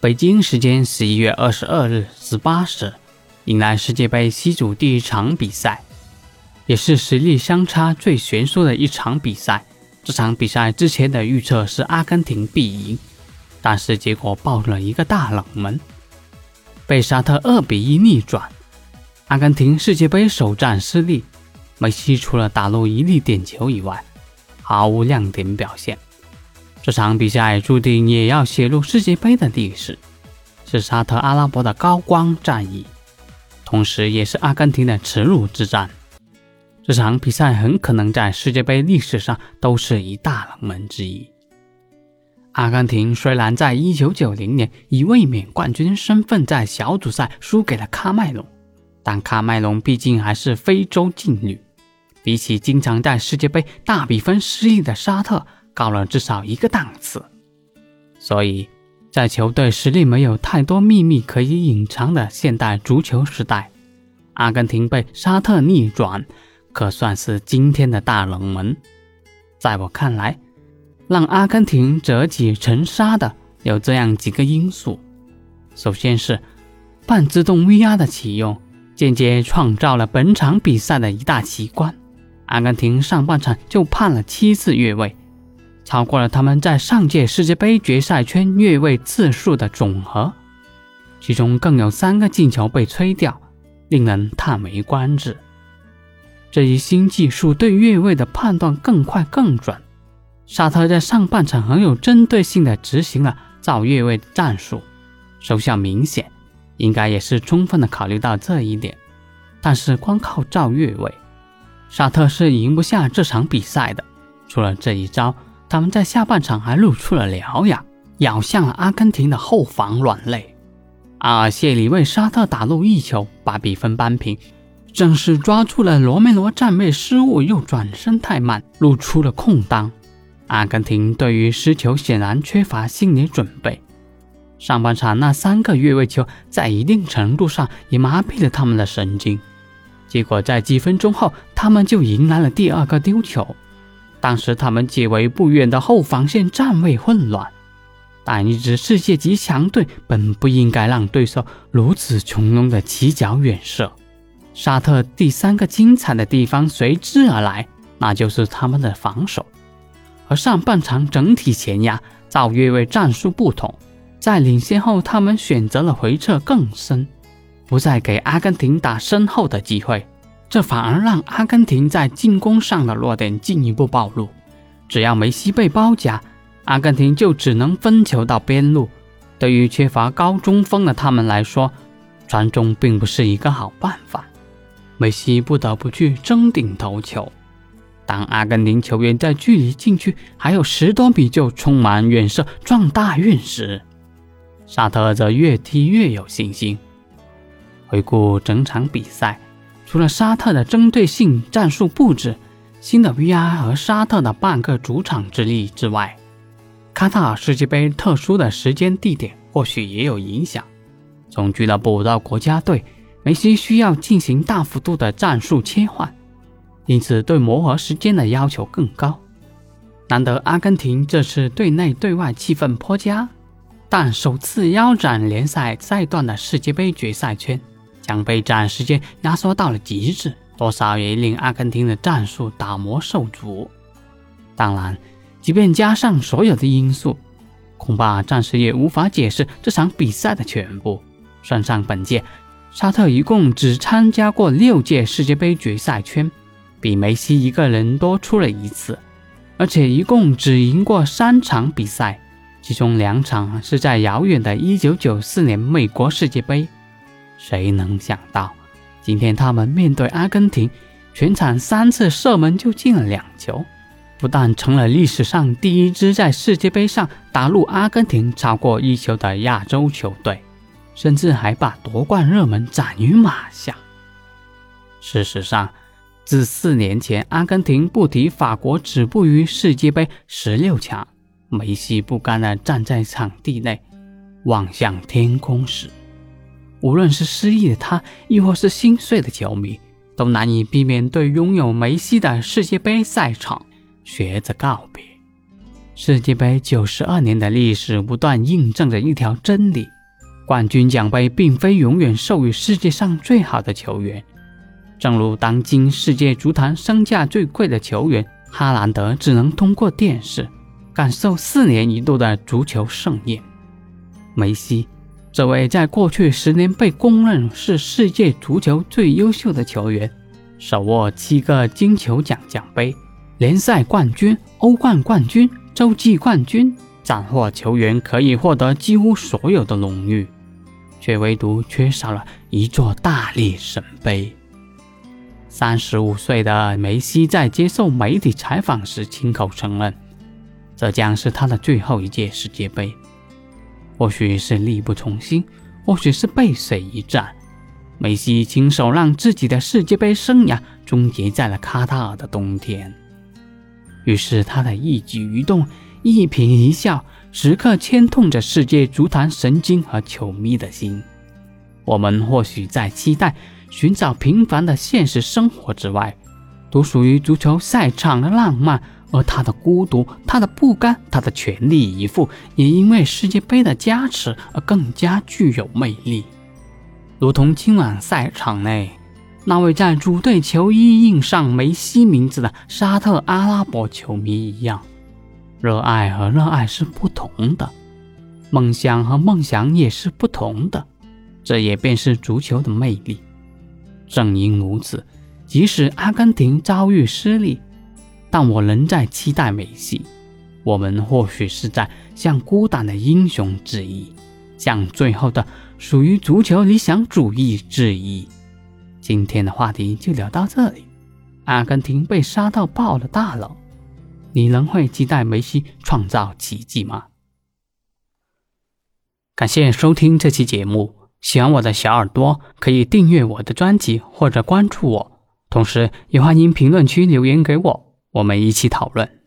北京时间十一月二十二日十八时，迎来世界杯 C 组第一场比赛，也是实力相差最悬殊的一场比赛。这场比赛之前的预测是阿根廷必赢，但是结果爆了一个大冷门，被沙特二比一逆转。阿根廷世界杯首战失利，梅西除了打入一粒点球以外，毫无亮点表现。这场比赛注定也要写入世界杯的历史，是沙特阿拉伯的高光战役，同时也是阿根廷的耻辱之战。这场比赛很可能在世界杯历史上都是一大冷门之一。阿根廷虽然在1990年以卫冕冠军身份在小组赛输给了喀麦隆，但喀麦隆毕竟还是非洲劲旅，比起经常在世界杯大比分失利的沙特。高了至少一个档次，所以在球队实力没有太多秘密可以隐藏的现代足球时代，阿根廷被沙特逆转，可算是今天的大冷门。在我看来，让阿根廷折戟沉沙的有这样几个因素：首先是半自动 VR 的启用，间接创造了本场比赛的一大奇观。阿根廷上半场就判了七次越位。超过了他们在上届世界杯决赛圈越位次数的总和，其中更有三个进球被吹掉，令人叹为观止。这一新技术对越位的判断更快更准。沙特在上半场很有针对性的执行了造越位战术，收效明显，应该也是充分的考虑到这一点。但是光靠造越位，沙特是赢不下这场比赛的。除了这一招。他们在下半场还露出了獠牙，咬向了阿根廷的后防软肋。阿尔谢里为沙特打入一球，把比分扳平。正是抓住了罗梅罗站位失误，又转身太慢，露出了空当。阿根廷对于失球显然缺乏心理准备。上半场那三个越位球，在一定程度上也麻痹了他们的神经。结果在几分钟后，他们就迎来了第二个丢球。当时他们解围不远的后防线站位混乱，但一支世界级强队本不应该让对手如此从容的起脚远射。沙特第三个精彩的地方随之而来，那就是他们的防守。和上半场整体前压造越位战术不同，在领先后他们选择了回撤更深，不再给阿根廷打身后的机会。这反而让阿根廷在进攻上的弱点进一步暴露。只要梅西被包夹，阿根廷就只能分球到边路。对于缺乏高中锋的他们来说，传中并不是一个好办法。梅西不得不去争顶头球。当阿根廷球员在距离禁区还有十多米就充满远射撞大运时，沙特则越踢越有信心。回顾整场比赛。除了沙特的针对性战术布置、新的 VR 和沙特的半个主场之力之外，卡塔尔世界杯特殊的时间地点或许也有影响。从俱乐部到国家队，梅西需要进行大幅度的战术切换，因此对磨合时间的要求更高。难得阿根廷这次对内对外气氛颇佳，但首次腰斩联赛赛段的世界杯决赛圈。将备战时间压缩到了极致，多少也令阿根廷的战术打磨受阻。当然，即便加上所有的因素，恐怕暂时也无法解释这场比赛的全部。算上本届，沙特一共只参加过六届世界杯决赛圈，比梅西一个人多出了一次，而且一共只赢过三场比赛，其中两场是在遥远的1994年美国世界杯。谁能想到，今天他们面对阿根廷，全场三次射门就进了两球，不但成了历史上第一支在世界杯上打入阿根廷超过一球的亚洲球队，甚至还把夺冠热门斩于马下。事实上，自四年前阿根廷不敌法国止步于世界杯十六强，梅西不甘地站在场地内望向天空时，无论是失意的他，亦或是心碎的球迷，都难以避免对拥有梅西的世界杯赛场学着告别。世界杯九十二年的历史不断印证着一条真理：冠军奖杯并非永远授予世界上最好的球员。正如当今世界足坛身价最贵的球员哈兰德，只能通过电视感受四年一度的足球盛宴。梅西，这位在过去十年被公认是世界足球最优秀的球员，手握七个金球奖奖杯、联赛冠军、欧冠冠军、洲际冠军，斩获球员可以获得几乎所有的荣誉，却唯独缺少了一座大力神杯。三十五岁的梅西在接受媒体采访时亲口承认，这将是他的最后一届世界杯。或许是力不从心，或许是背水一战，梅西亲手让自己的世界杯生涯终结在了卡塔尔的冬天。于是，他的一举一动、一颦一笑，时刻牵动着世界足坛神经和球迷的心。我们或许在期待。寻找平凡的现实生活之外，独属于足球赛场的浪漫，而他的孤独、他的不甘、他的全力以赴，也因为世界杯的加持而更加具有魅力。如同今晚赛场内那位在主队球衣印上梅西名字的沙特阿拉伯球迷一样，热爱和热爱是不同的，梦想和梦想也是不同的，这也便是足球的魅力。正因如此，即使阿根廷遭遇失利，但我仍在期待梅西。我们或许是在向孤胆的英雄致意，向最后的属于足球理想主义致意。今天的话题就聊到这里。阿根廷被杀到爆了大冷，你仍会期待梅西创造奇迹吗？感谢收听这期节目。喜欢我的小耳朵，可以订阅我的专辑或者关注我，同时也欢迎评论区留言给我，我们一起讨论。